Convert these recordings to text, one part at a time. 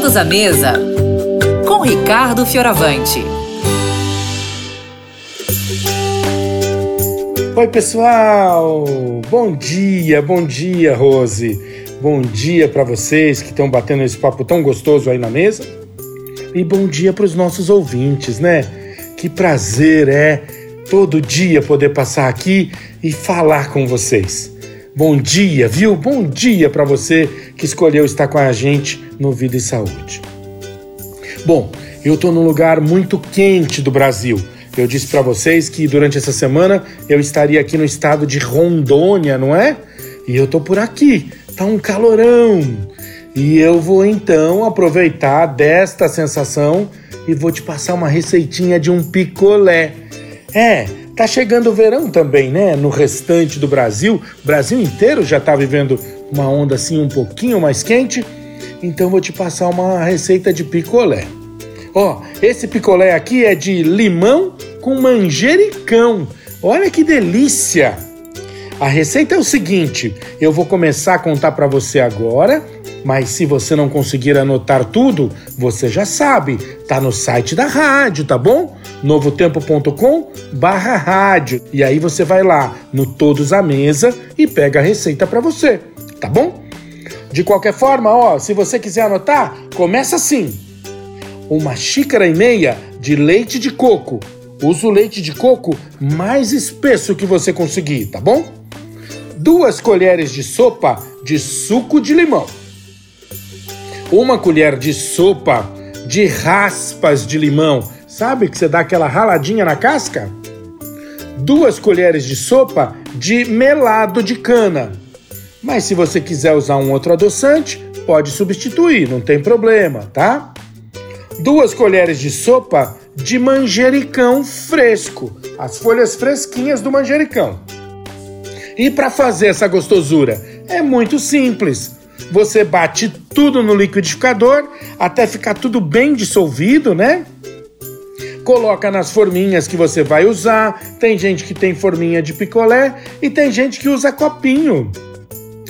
Todos à mesa com Ricardo Fioravante. Oi, pessoal! Bom dia, bom dia, Rose. Bom dia para vocês que estão batendo esse papo tão gostoso aí na mesa. E bom dia para os nossos ouvintes, né? Que prazer é todo dia poder passar aqui e falar com vocês. Bom dia, viu? Bom dia para você que escolheu estar com a gente no Vida e Saúde. Bom, eu estou num lugar muito quente do Brasil. Eu disse para vocês que durante essa semana eu estaria aqui no estado de Rondônia, não é? E eu tô por aqui. Tá um calorão. E eu vou então aproveitar desta sensação e vou te passar uma receitinha de um picolé. É, Tá chegando o verão também, né? No restante do Brasil, o Brasil inteiro já tá vivendo uma onda assim um pouquinho mais quente. Então vou te passar uma receita de picolé. Ó, esse picolé aqui é de limão com manjericão. Olha que delícia! A receita é o seguinte, eu vou começar a contar para você agora, mas se você não conseguir anotar tudo, você já sabe, tá no site da rádio, tá bom? novotempo.com barra rádio. E aí você vai lá no Todos à Mesa e pega a receita para você, tá bom? De qualquer forma, ó, se você quiser anotar, começa assim. Uma xícara e meia de leite de coco. Usa o leite de coco mais espesso que você conseguir, tá bom? Duas colheres de sopa de suco de limão. Uma colher de sopa de raspas de limão Sabe que você dá aquela raladinha na casca? Duas colheres de sopa de melado de cana. Mas se você quiser usar um outro adoçante, pode substituir, não tem problema, tá? Duas colheres de sopa de manjericão fresco, as folhas fresquinhas do manjericão. E para fazer essa gostosura é muito simples. Você bate tudo no liquidificador até ficar tudo bem dissolvido, né? coloca nas forminhas que você vai usar. Tem gente que tem forminha de picolé e tem gente que usa copinho.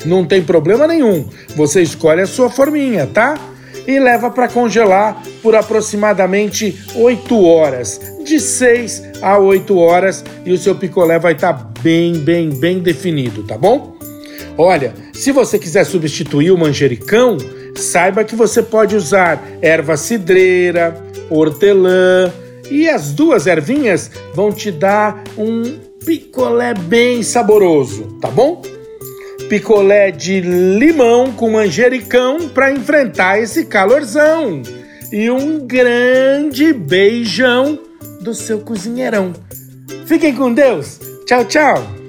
Não tem problema nenhum. Você escolhe a sua forminha, tá? E leva para congelar por aproximadamente 8 horas, de 6 a 8 horas, e o seu picolé vai estar tá bem, bem, bem definido, tá bom? Olha, se você quiser substituir o manjericão, saiba que você pode usar erva cidreira, hortelã, e as duas ervinhas vão te dar um picolé bem saboroso, tá bom? Picolé de limão com manjericão para enfrentar esse calorzão. E um grande beijão do seu cozinheirão. Fiquem com Deus. Tchau, tchau.